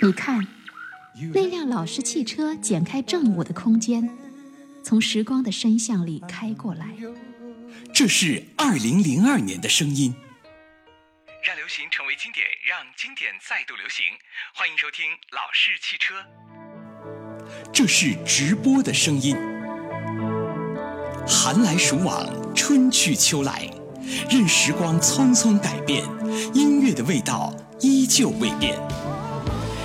你看，那辆老式汽车剪开正午的空间，从时光的深巷里开过来。这是二零零二年的声音。让流行成为经典，让经典再度流行。欢迎收听《老式汽车》。这是直播的声音。寒来暑往，春去秋来，任时光匆匆改变，音乐的味道依旧未变。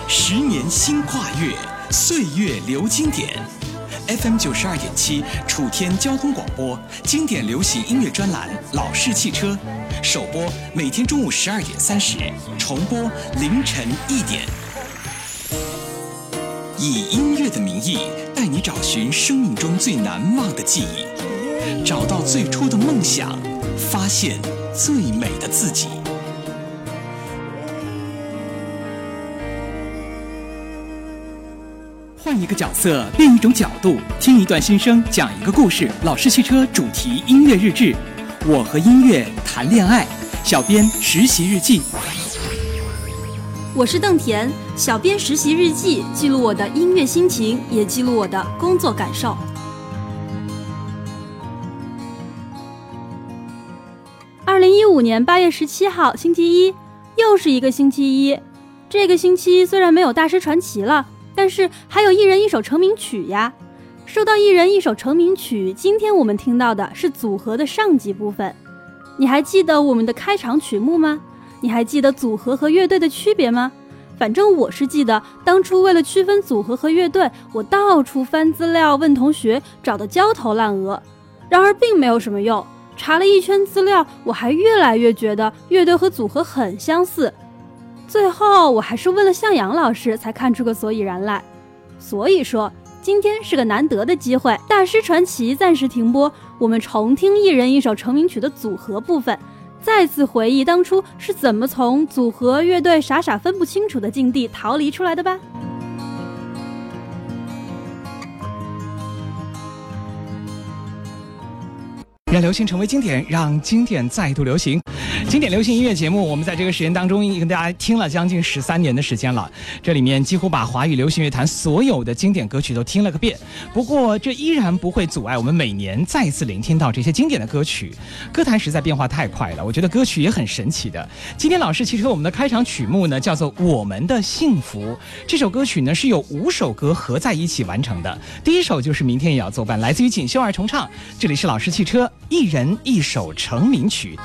十年新跨越，岁月留经典。FM 九十二点七，楚天交通广播，经典流行音乐专栏《老式汽车》，首播每天中午十二点三十，重播凌晨一点。以音乐的名义，带你找寻生命中最难忘的记忆，找到最初的梦想，发现最美的自己。换一个角色，变一种角度，听一段心声，讲一个故事。老式汽车主题音乐日志，我和音乐谈恋爱。小编实习日记。我是邓田，小编实习日记，记录我的音乐心情，也记录我的工作感受。二零一五年八月十七号，星期一，又是一个星期一。这个星期虽然没有大师传奇了。但是还有一人一首成名曲呀。说到一人一首成名曲，今天我们听到的是组合的上集部分。你还记得我们的开场曲目吗？你还记得组合和乐队的区别吗？反正我是记得，当初为了区分组合和乐队，我到处翻资料问同学，找得焦头烂额。然而并没有什么用，查了一圈资料，我还越来越觉得乐队和组合很相似。最后，我还是问了向阳老师，才看出个所以然来。所以说，今天是个难得的机会。大师传奇暂时停播，我们重听一人一首成名曲的组合部分，再次回忆当初是怎么从组合乐队傻傻分不清楚的境地逃离出来的吧。让流行成为经典，让经典再度流行。经典流行音乐节目，我们在这个时间当中已经跟大家听了将近十三年的时间了。这里面几乎把华语流行乐坛所有的经典歌曲都听了个遍。不过，这依然不会阻碍我们每年再次聆听到这些经典的歌曲。歌坛实在变化太快了，我觉得歌曲也很神奇的。今天老师其实我们的开场曲目呢，叫做《我们的幸福》。这首歌曲呢是有五首歌合在一起完成的。第一首就是明天也要作伴，来自于锦绣二重唱。这里是老师汽车，一人一首成名曲。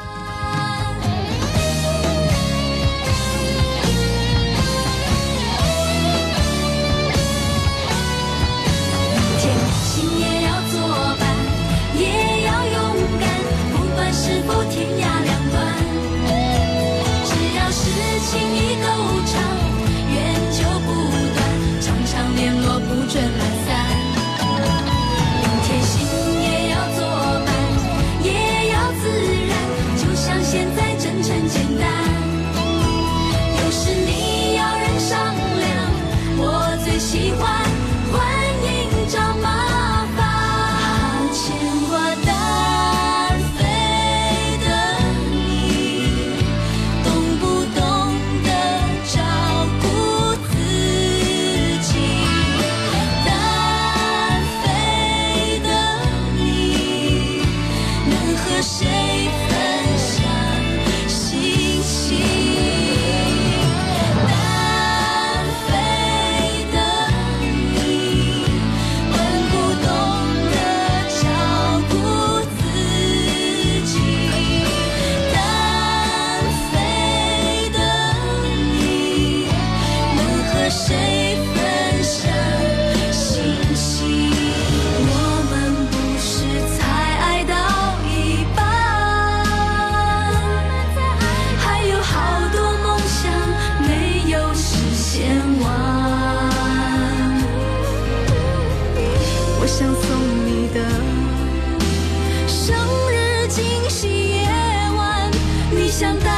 想送你的生日惊喜夜晚你想带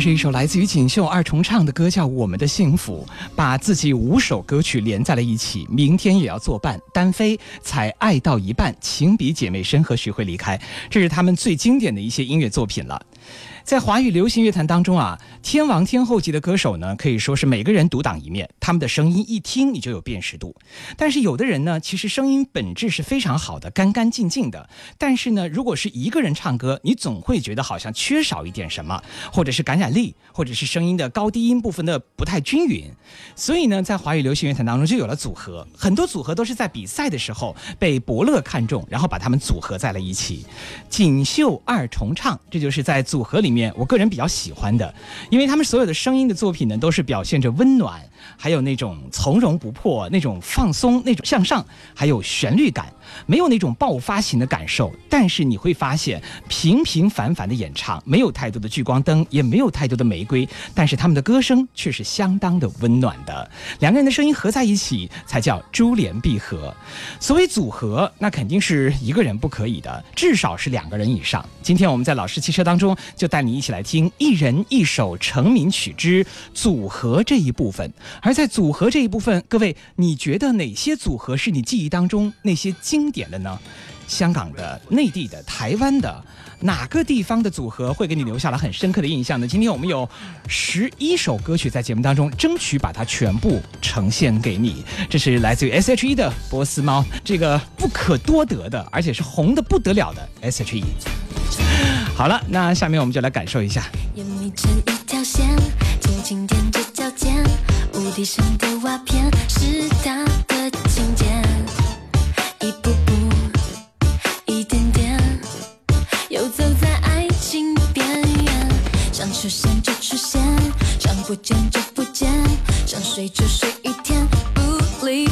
是一首来自于锦绣二重唱的歌，叫《我们的幸福》，把自己五首歌曲连在了一起。明天也要作伴，单飞才爱到一半，情比姐妹深和学会离开，这是他们最经典的一些音乐作品了。在华语流行乐坛当中啊，天王天后级的歌手呢，可以说是每个人独当一面。他们的声音一听你就有辨识度。但是有的人呢，其实声音本质是非常好的，干干净净的。但是呢，如果是一个人唱歌，你总会觉得好像缺少一点什么，或者是感染力，或者是声音的高低音部分的不太均匀。所以呢，在华语流行乐坛当中就有了组合，很多组合都是在比赛的时候被伯乐看中，然后把他们组合在了一起。锦绣二重唱，这就是在组合里。里面我个人比较喜欢的，因为他们所有的声音的作品呢，都是表现着温暖，还有那种从容不迫、那种放松、那种向上，还有旋律感。没有那种爆发型的感受，但是你会发现平平凡凡的演唱，没有太多的聚光灯，也没有太多的玫瑰，但是他们的歌声却是相当的温暖的。两个人的声音合在一起，才叫珠联璧合。所谓组合，那肯定是一个人不可以的，至少是两个人以上。今天我们在老师汽车当中，就带你一起来听一人一首成名曲之组合这一部分。而在组合这一部分，各位，你觉得哪些组合是你记忆当中那些经？经典的呢，香港的、内地的、台湾的，哪个地方的组合会给你留下了很深刻的印象呢？今天我们有十一首歌曲在节目当中，争取把它全部呈现给你。这是来自于 S.H.E 的《波斯猫》，这个不可多得的，而且是红的不得了的 S.H.E。好了，那下面我们就来感受一下。一不见就不见，想睡就睡一天，不理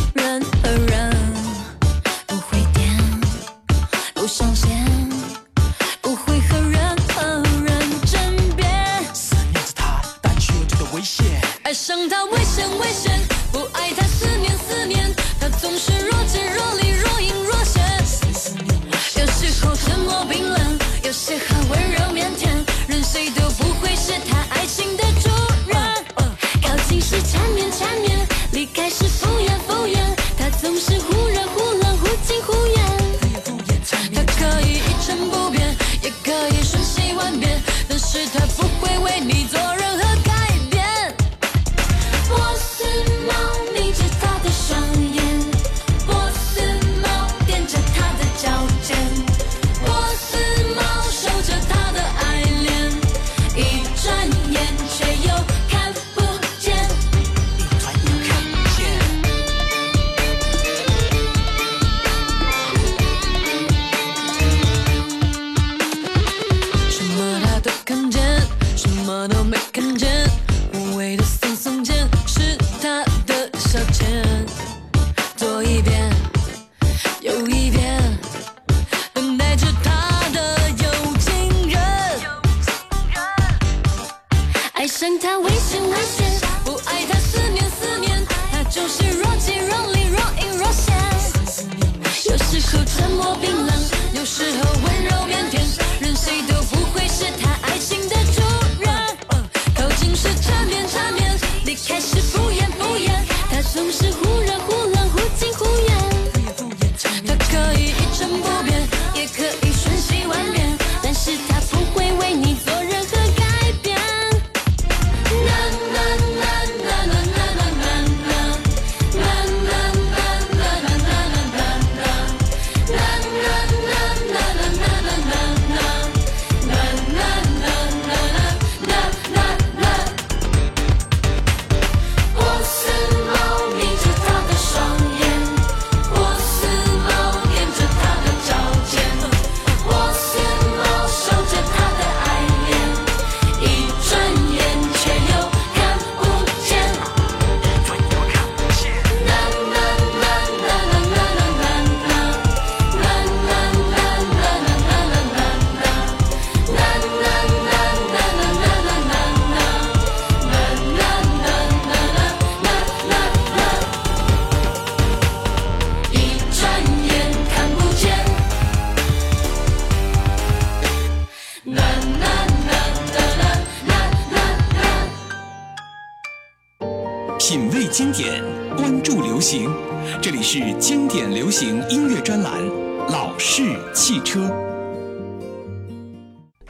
有时候沉默冰冷，有时候温柔腼腆，是汽车》。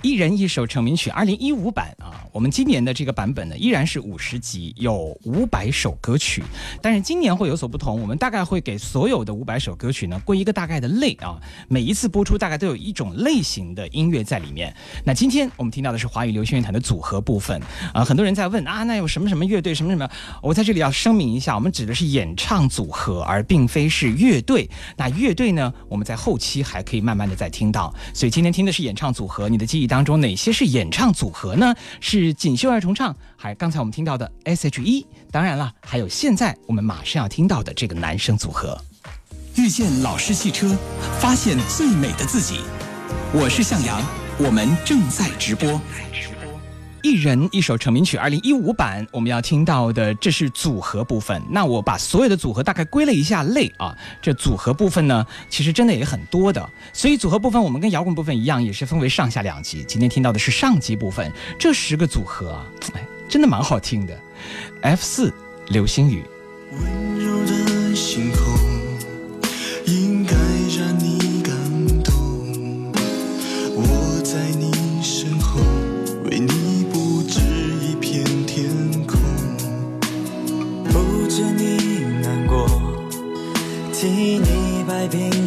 一人一首成名曲，二零一五版，我们今年的这个版本呢，依然是五十集，有五百首歌曲，但是今年会有所不同，我们大概会给所有的五百首歌曲呢归一个大概的类啊，每一次播出大概都有一种类型的音乐在里面。那今天我们听到的是华语流行乐坛的组合部分啊，很多人在问啊，那有什么什么乐队，什么什么？我在这里要声明一下，我们指的是演唱组合，而并非是乐队。那乐队呢，我们在后期还可以慢慢的再听到，所以今天听的是演唱组合，你的记忆当中哪些是演唱组合呢？是是锦绣二重唱，还刚才我们听到的 S.H.E，当然了，还有现在我们马上要听到的这个男生组合。遇见老式汽车，发现最美的自己。我是向阳，我们正在直播。一人一首成名曲，二零一五版我们要听到的，这是组合部分。那我把所有的组合大概归了一下类啊，这组合部分呢，其实真的也很多的。所以组合部分我们跟摇滚部分一样，也是分为上下两集。今天听到的是上集部分，这十个组合啊，哎，真的蛮好听的。F 四流星雨。温柔的星空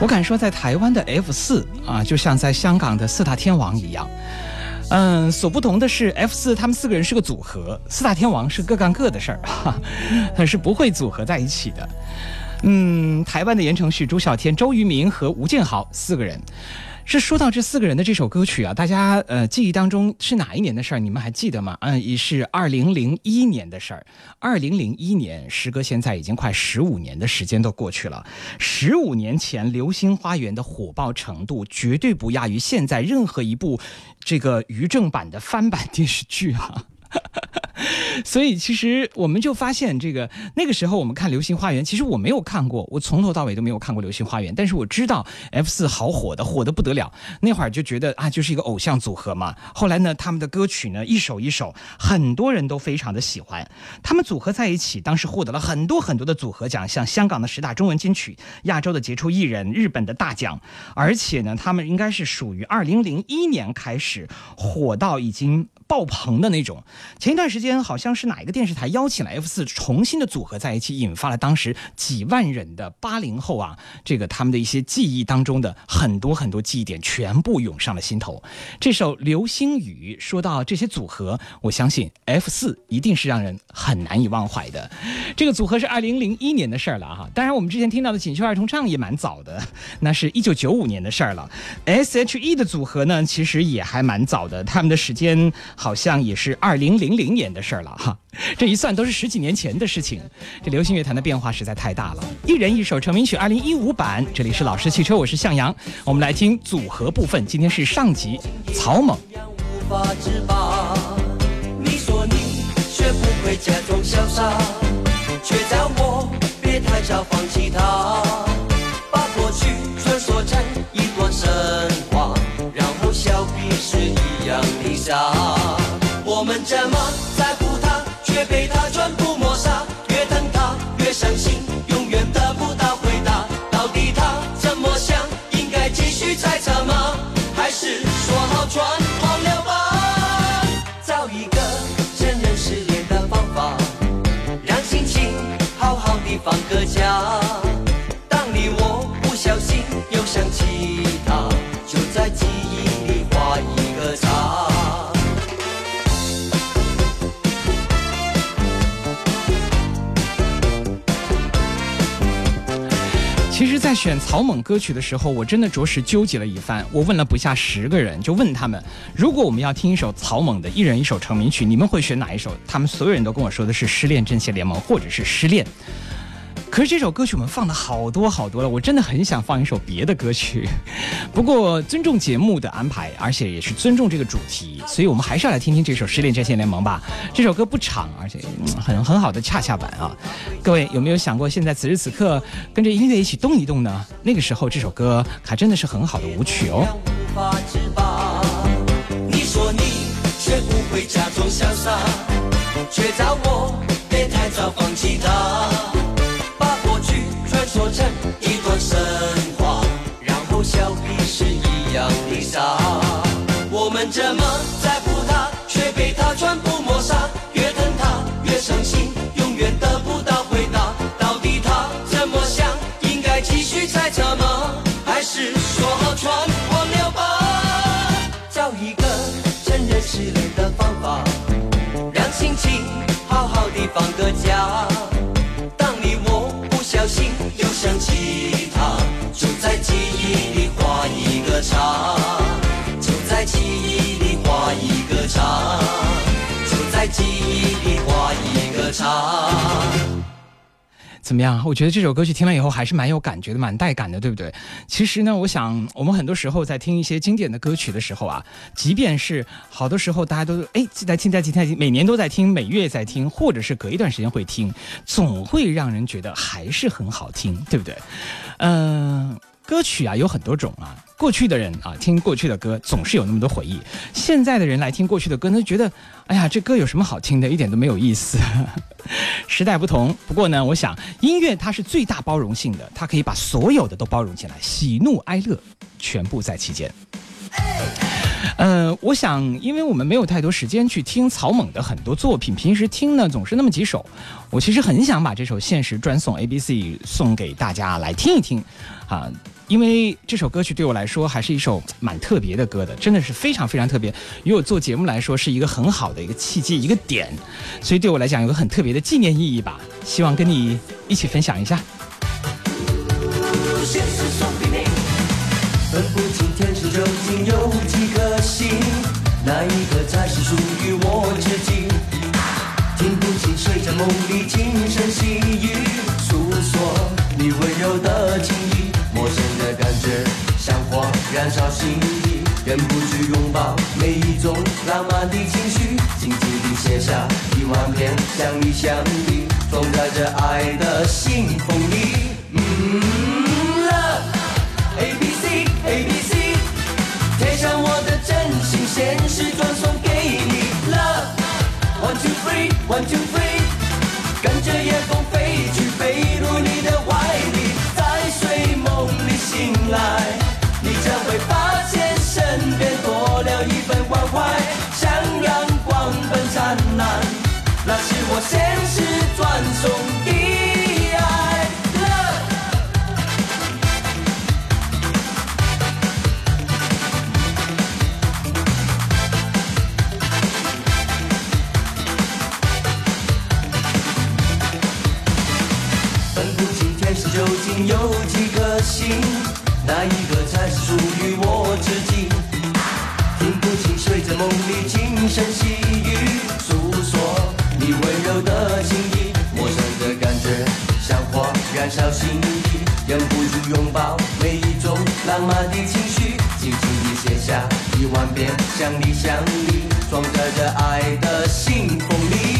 我敢说，在台湾的 F 四啊，就像在香港的四大天王一样。嗯，所不同的是，F 四他们四个人是个组合，四大天王是各干各的事儿，哈，他是不会组合在一起的。嗯，台湾的言承旭、朱孝天、周渝民和吴建豪四个人。是说到这四个人的这首歌曲啊，大家呃记忆当中是哪一年的事儿？你们还记得吗？嗯，也是二零零一年的事儿。二零零一年，时隔现在已经快十五年的时间都过去了。十五年前，《流星花园》的火爆程度绝对不亚于现在任何一部这个于正版的翻版电视剧啊。所以其实我们就发现，这个那个时候我们看《流星花园》，其实我没有看过，我从头到尾都没有看过《流星花园》，但是我知道 F 四好火的，火的不得了。那会儿就觉得啊，就是一个偶像组合嘛。后来呢，他们的歌曲呢一首一首，很多人都非常的喜欢。他们组合在一起，当时获得了很多很多的组合奖，像香港的十大中文金曲、亚洲的杰出艺人、日本的大奖。而且呢，他们应该是属于二零零一年开始火到已经。爆棚的那种。前一段时间好像是哪一个电视台邀请了 F 四重新的组合在一起，引发了当时几万人的八零后啊，这个他们的一些记忆当中的很多很多记忆点全部涌上了心头。这首《流星雨》说到这些组合，我相信 F 四一定是让人很难以忘怀的。这个组合是二零零一年的事儿了哈，当然我们之前听到的锦绣儿童唱也蛮早的，那是一九九五年的事儿了。S H E 的组合呢，其实也还蛮早的，他们的时间。好像也是二零零零年的事儿了哈，这一算都是十几年前的事情。这流行乐坛的变化实在太大了。一人一首成名曲，二零一五版。这里是老式汽车，我是向阳。我们来听组合部分。今天是上集，草蜢。你说你学不会假装潇洒，却叫我别太早放弃他，把过去穿梭成一段神话，然后笑彼是一样的傻。我们这么在乎他，却被他全部抹杀。越疼他越伤心，永远得不到回答。到底他怎么想？应该继续猜测吗？还是说好全忘了吧？找一个承认失恋的方法，让心情好好的放个假。在选草蜢歌曲的时候，我真的着实纠结了一番。我问了不下十个人，就问他们：如果我们要听一首草蜢的一人一首成名曲，你们会选哪一首？他们所有人都跟我说的是《失恋阵线联盟》或者是《失恋》。可是这首歌曲我们放的好多好多了，我真的很想放一首别的歌曲。不过尊重节目的安排，而且也是尊重这个主题，所以我们还是要来听听这首《失恋战线联盟》吧。这首歌不长，而且很很好的恰恰版啊。各位有没有想过，现在此时此刻跟着音乐一起动一动呢？那个时候这首歌还真的是很好的舞曲哦。你说你却不会假装潇洒，却叫我别太早放弃他。我记忆里画一个叉。怎么样？我觉得这首歌曲听了以后还是蛮有感觉的，蛮带感的，对不对？其实呢，我想我们很多时候在听一些经典的歌曲的时候啊，即便是好多时候大家都哎在听在听在听，每年都在听，每月在听，或者是隔一段时间会听，总会让人觉得还是很好听，对不对？嗯。歌曲啊有很多种啊，过去的人啊听过去的歌总是有那么多回忆，现在的人来听过去的歌，他觉得，哎呀，这歌有什么好听的，一点都没有意思。时代不同，不过呢，我想音乐它是最大包容性的，它可以把所有的都包容进来，喜怒哀乐全部在其间。呃，我想，因为我们没有太多时间去听草蜢的很多作品，平时听呢总是那么几首。我其实很想把这首《现实专送 A B C》送给大家来听一听，啊，因为这首歌曲对我来说还是一首蛮特别的歌的，真的是非常非常特别。于我做节目来说是一个很好的一个契机，一个点，所以对我来讲有个很特别的纪念意义吧。希望跟你一起分享一下。分不清天上究竟有几颗星，哪一颗才是属于我自己？听不清睡在梦里轻声细心底，忍不住拥抱每一种浪漫的情绪，静静地写下一万遍想你想你，装在这爱的信封里。传送浪漫的情绪，轻轻地写下一万遍想你想你，装载着爱的信封里。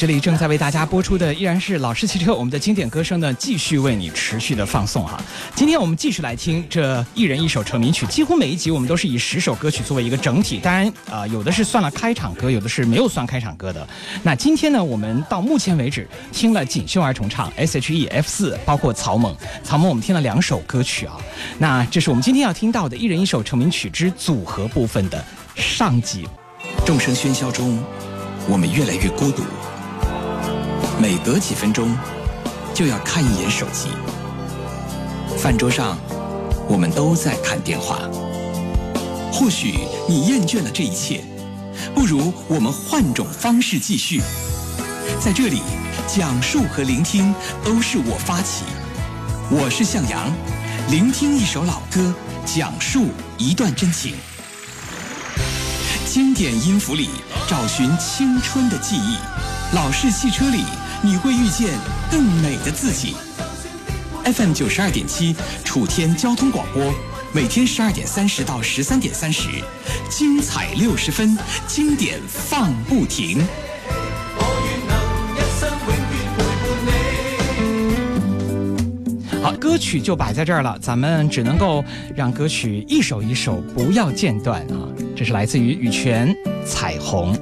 这里正在为大家播出的依然是老式汽车，我们的经典歌声呢，继续为你持续的放送哈。今天我们继续来听这一人一首成名曲，几乎每一集我们都是以十首歌曲作为一个整体，当然啊、有的是算了开场歌，有的是没有算开场歌的。那今天呢，我们到目前为止听了锦绣儿重唱、S.H.E、F 四，包括草蜢，草蜢我们听了两首歌曲啊。那这是我们今天要听到的一人一首成名曲之组合部分的上集。众生喧嚣中，我们越来越孤独。每隔几分钟，就要看一眼手机。饭桌上，我们都在看电话。或许你厌倦了这一切，不如我们换种方式继续。在这里，讲述和聆听都是我发起。我是向阳，聆听一首老歌，讲述一段真情。经典音符里找寻青春的记忆，老式汽车里你会遇见更美的自己。FM 九十二点七，楚天交通广播，每天十二点三十到十三点三十，精彩六十分，经典放不停。好，歌曲就摆在这儿了，咱们只能够让歌曲一首一首不要间断啊！这是来自于羽泉《彩虹》。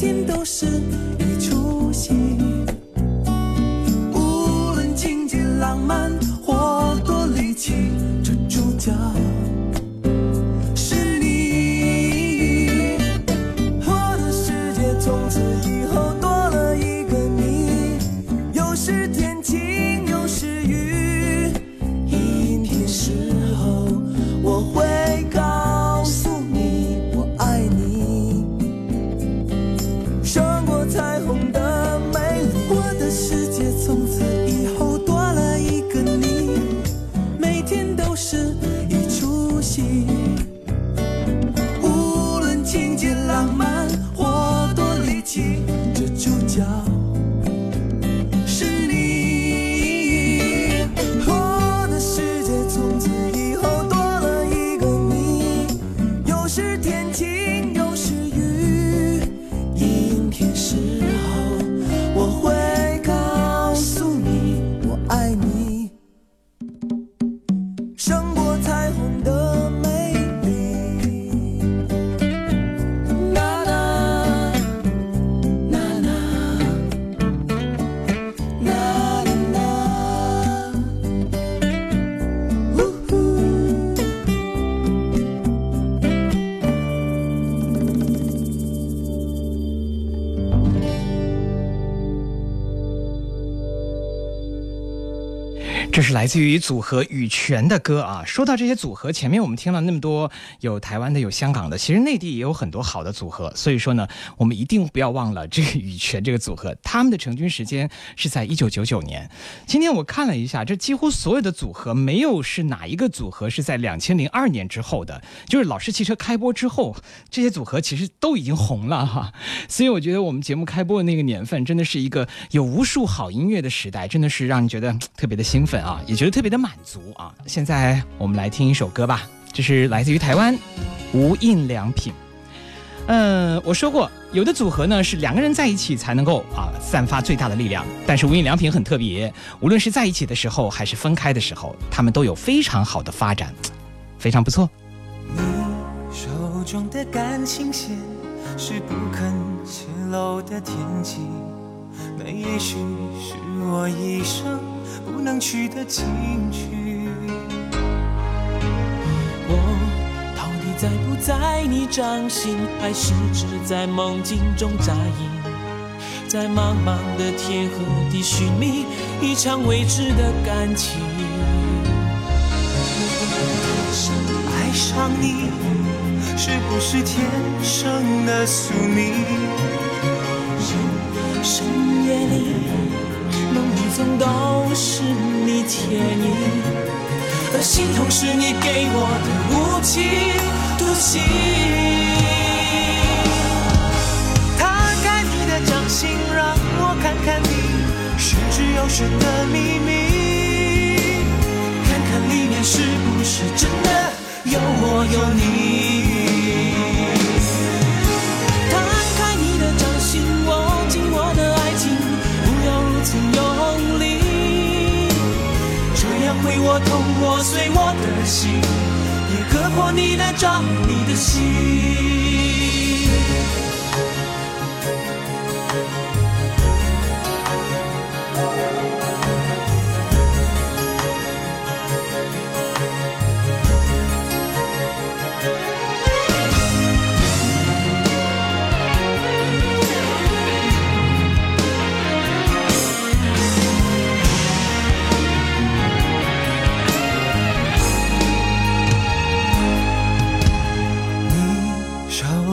天都是这是来自于组合羽泉的歌啊。说到这些组合，前面我们听了那么多，有台湾的，有香港的，其实内地也有很多好的组合。所以说呢，我们一定不要忘了这个羽泉这个组合，他们的成军时间是在一九九九年。今天我看了一下，这几乎所有的组合没有是哪一个组合是在两千零二年之后的，就是老式汽车开播之后，这些组合其实都已经红了哈。所以我觉得我们节目开播的那个年份，真的是一个有无数好音乐的时代，真的是让人觉得特别的兴奋。啊，也觉得特别的满足啊！现在我们来听一首歌吧，这是来自于台湾无印良品。嗯，我说过，有的组合呢是两个人在一起才能够啊散发最大的力量，但是无印良品很特别，无论是在一起的时候还是分开的时候，他们都有非常好的发展，非常不错。你手中的感情线是不肯泄露的天机，那也许是我一生。不能去的禁区。我到底在不在你掌心，还是只在梦境中扎营？在茫茫的天和地寻觅一场未知的感情。爱上你，是不是天生的宿命？深夜里。都是你倩影，而心痛是你给我的无情毒刑。摊开你的掌心，让我看看你玄之又玄的秘密，看看里面是不是真的有我有你。我痛，我碎我的心，也割破你的掌，你的心。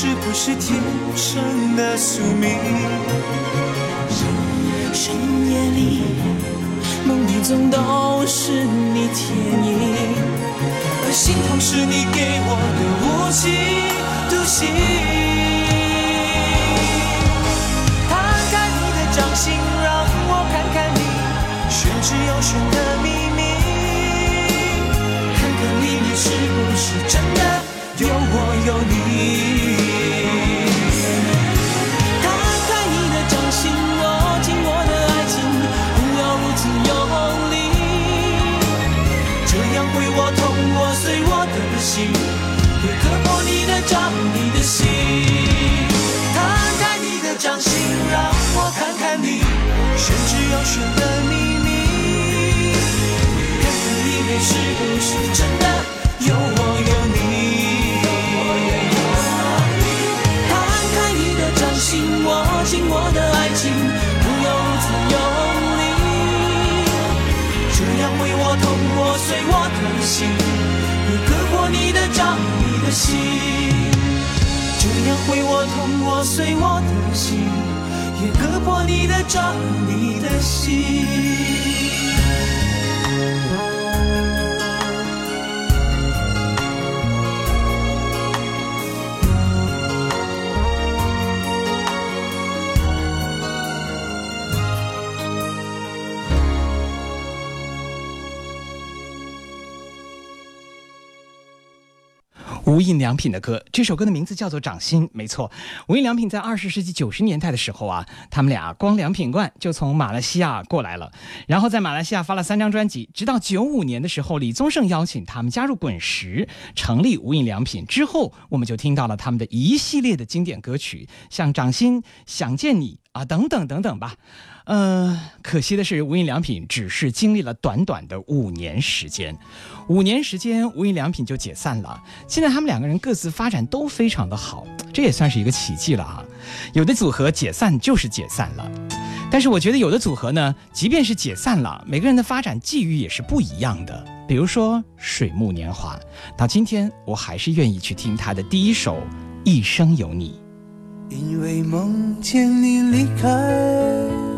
是不是天生的宿命？深夜里，梦里总都是你倩影，而心痛是你给我的无情毒刑。摊开你的掌心，让我看看你玄之又玄的秘密，看看里面是不是真的有我有你。心，也割破你的掌，你的心。摊开你的掌心，让我看看你玄之又玄的秘密，看看你面是不是真的伤，你的心，这样会我痛，我碎我的心，也割破你的掌，你的。无印良品的歌，这首歌的名字叫做《掌心》，没错。无印良品在二十世纪九十年代的时候啊，他们俩光良品冠就从马来西亚过来了，然后在马来西亚发了三张专辑，直到九五年的时候，李宗盛邀请他们加入滚石，成立无印良品之后，我们就听到了他们的一系列的经典歌曲，像《掌心》《想见你》啊等等等等吧。呃，可惜的是，无印良品只是经历了短短的五年时间，五年时间，无印良品就解散了。现在他们两个人各自发展都非常的好，这也算是一个奇迹了啊。有的组合解散就是解散了，但是我觉得有的组合呢，即便是解散了，每个人的发展际遇也是不一样的。比如说水木年华，到今天我还是愿意去听他的第一首《一生有你》。因为梦见你离开。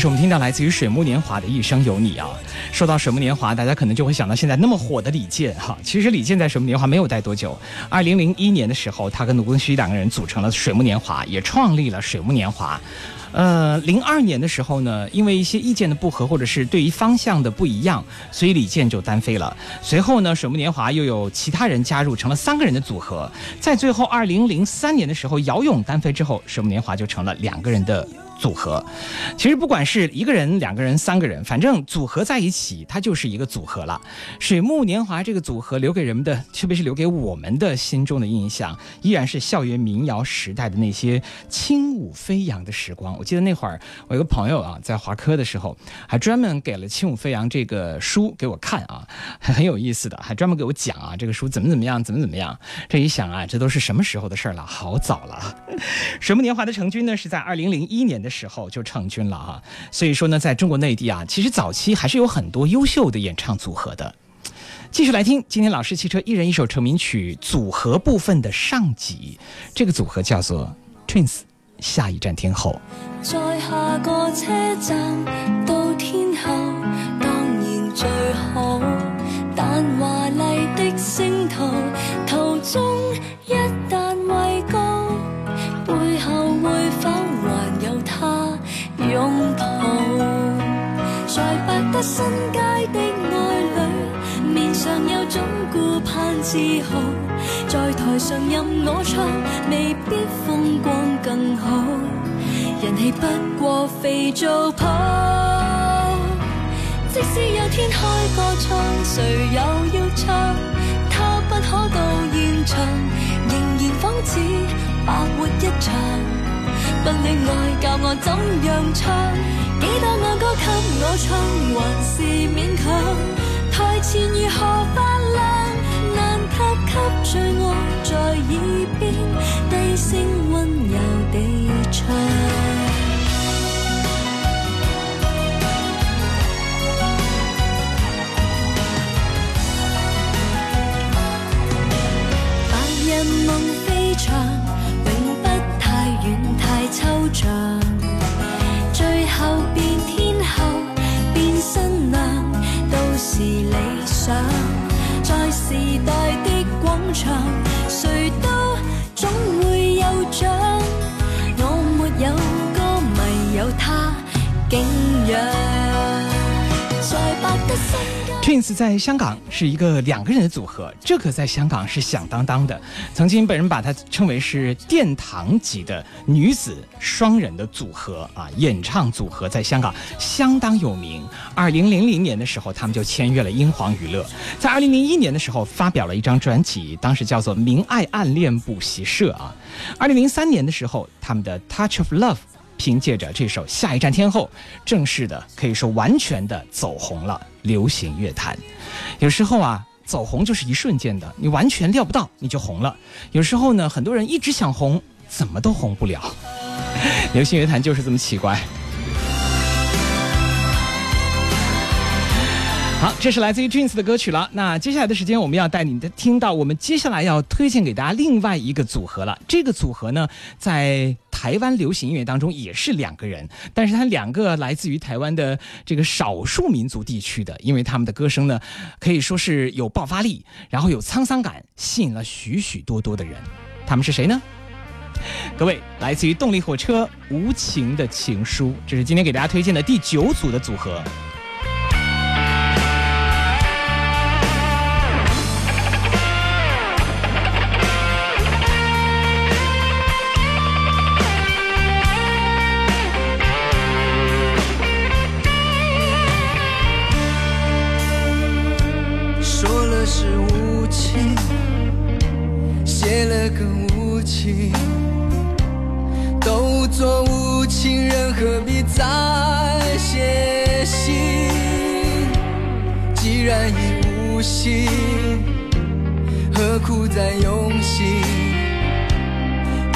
是我们听到来自于水木年华的一生有你啊。说到水木年华，大家可能就会想到现在那么火的李健哈。其实李健在水木年华没有待多久，二零零一年的时候，他跟卢庚戌两个人组成了水木年华，也创立了水木年华。呃，零二年的时候呢，因为一些意见的不合，或者是对于方向的不一样，所以李健就单飞了。随后呢，水木年华又有其他人加入，成了三个人的组合。在最后二零零三年的时候，姚勇单飞之后，水木年华就成了两个人的。组合，其实不管是一个人、两个人、三个人，反正组合在一起，它就是一个组合了。水木年华这个组合留给人们的，特别是留给我们的心中的印象，依然是校园民谣时代的那些轻舞飞扬的时光。我记得那会儿，我有个朋友啊，在华科的时候，还专门给了《轻舞飞扬》这个书给我看啊，还 很有意思的，还专门给我讲啊，这个书怎么怎么样，怎么怎么样。这一想啊，这都是什么时候的事儿了？好早了。水木年华的成军呢，是在二零零一年的。时候就成军了哈，所以说呢，在中国内地啊，其实早期还是有很多优秀的演唱组合的。继续来听今天老师汽车一人一首成名曲组合部分的上集，这个组合叫做 Twins。下一站天后。在下个车站到天后，当然最好。但华丽的星途途中一旦在百德新街的爱侣，面上有种顾盼自豪。在台上任我唱，未必风光更好。人气不过肥皂泡。即使有天开个唱，谁又要唱？他不可到现场，仍然仿似白活一场。不恋爱教我怎样唱？几多爱歌给我唱，还是勉强。台前如何发亮？难及给最爱在耳边低声温柔地唱。白日在时代的广场，谁都总会有奖。我没有歌迷，有他敬仰。在百德新。Twins 在香港是一个两个人的组合，这可在香港是响当当的。曾经被人把它称为是殿堂级的女子双人的组合啊，演唱组合在香港相当有名。二零零零年的时候，他们就签约了英皇娱乐，在二零零一年的时候发表了一张专辑，当时叫做《明爱暗恋补习社》啊。二零零三年的时候，他们的《Touch of Love》。凭借着这首《下一站天后》，正式的可以说完全的走红了流行乐坛。有时候啊，走红就是一瞬间的，你完全料不到你就红了。有时候呢，很多人一直想红，怎么都红不了。流行乐坛就是这么奇怪。好，这是来自于 Twins 的歌曲了。那接下来的时间，我们要带你的听到我们接下来要推荐给大家另外一个组合了。这个组合呢，在台湾流行音乐当中也是两个人，但是他两个来自于台湾的这个少数民族地区的，因为他们的歌声呢，可以说是有爆发力，然后有沧桑感，吸引了许许多多的人。他们是谁呢？各位，来自于动力火车《无情的情书》，这是今天给大家推荐的第九组的组合。做无情人，何必再写信？既然已无心，何苦再用心？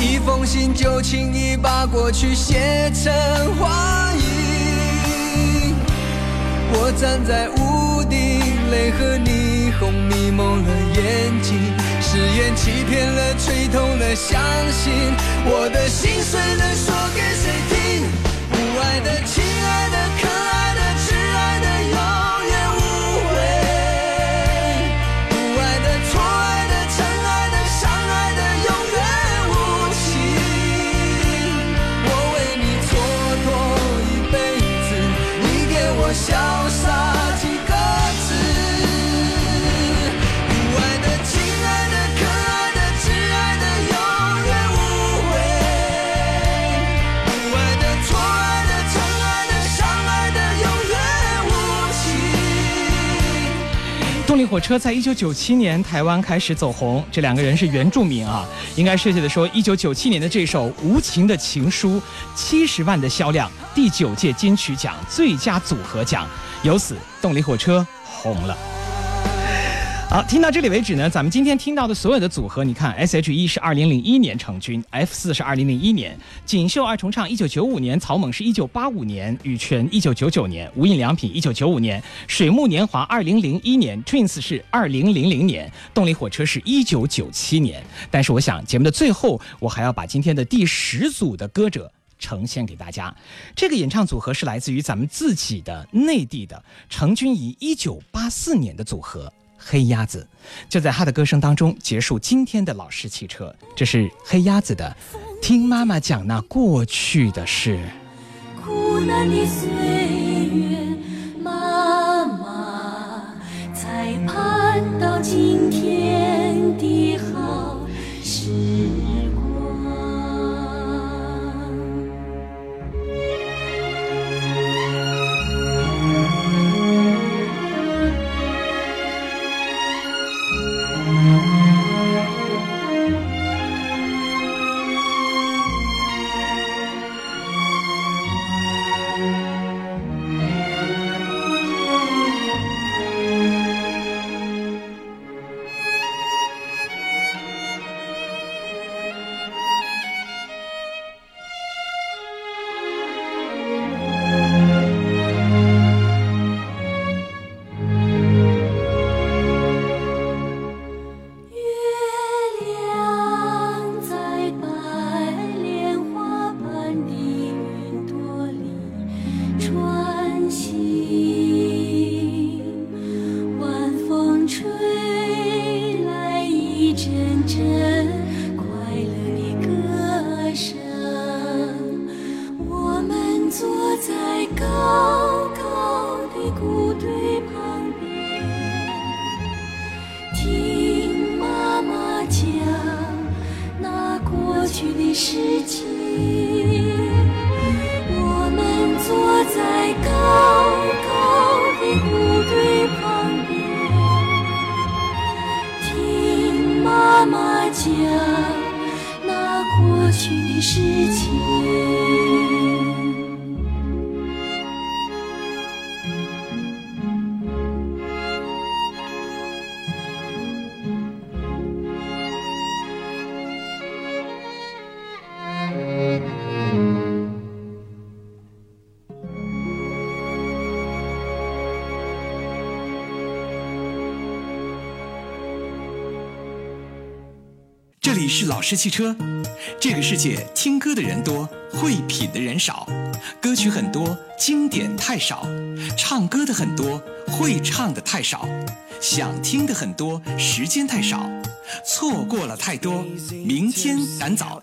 一封信就轻易把过去写成画影。我站在屋顶，泪和霓虹迷蒙了眼睛，誓言欺骗了，吹痛了，相信我的心。碎能说给火车在一九九七年台湾开始走红，这两个人是原住民啊，应该设计的说，一九九七年的这首《无情的情书》，七十万的销量，第九届金曲奖最佳组合奖，由此动力火车红了。好，听到这里为止呢，咱们今天听到的所有的组合，你看，S.H.E 是二零零一年成军，F 四是二零零一年，锦绣二重唱一九九五年，草蜢是一九八五年，羽泉一九九九年，无印良品一九九五年，水木年华二零零一年，Twins 是二零零零年，动力火车是一九九七年。但是我想节目的最后，我还要把今天的第十组的歌者。呈现给大家，这个演唱组合是来自于咱们自己的内地的，成军于一九八四年的组合黑鸭子，就在他的歌声当中结束今天的老式汽车。这是黑鸭子的《听妈妈讲那过去的事》。苦难的老式汽车。这个世界听歌的人多，会品的人少，歌曲很多，经典太少；唱歌的很多，会唱的太少，想听的很多，时间太少，错过了太多，明天赶早。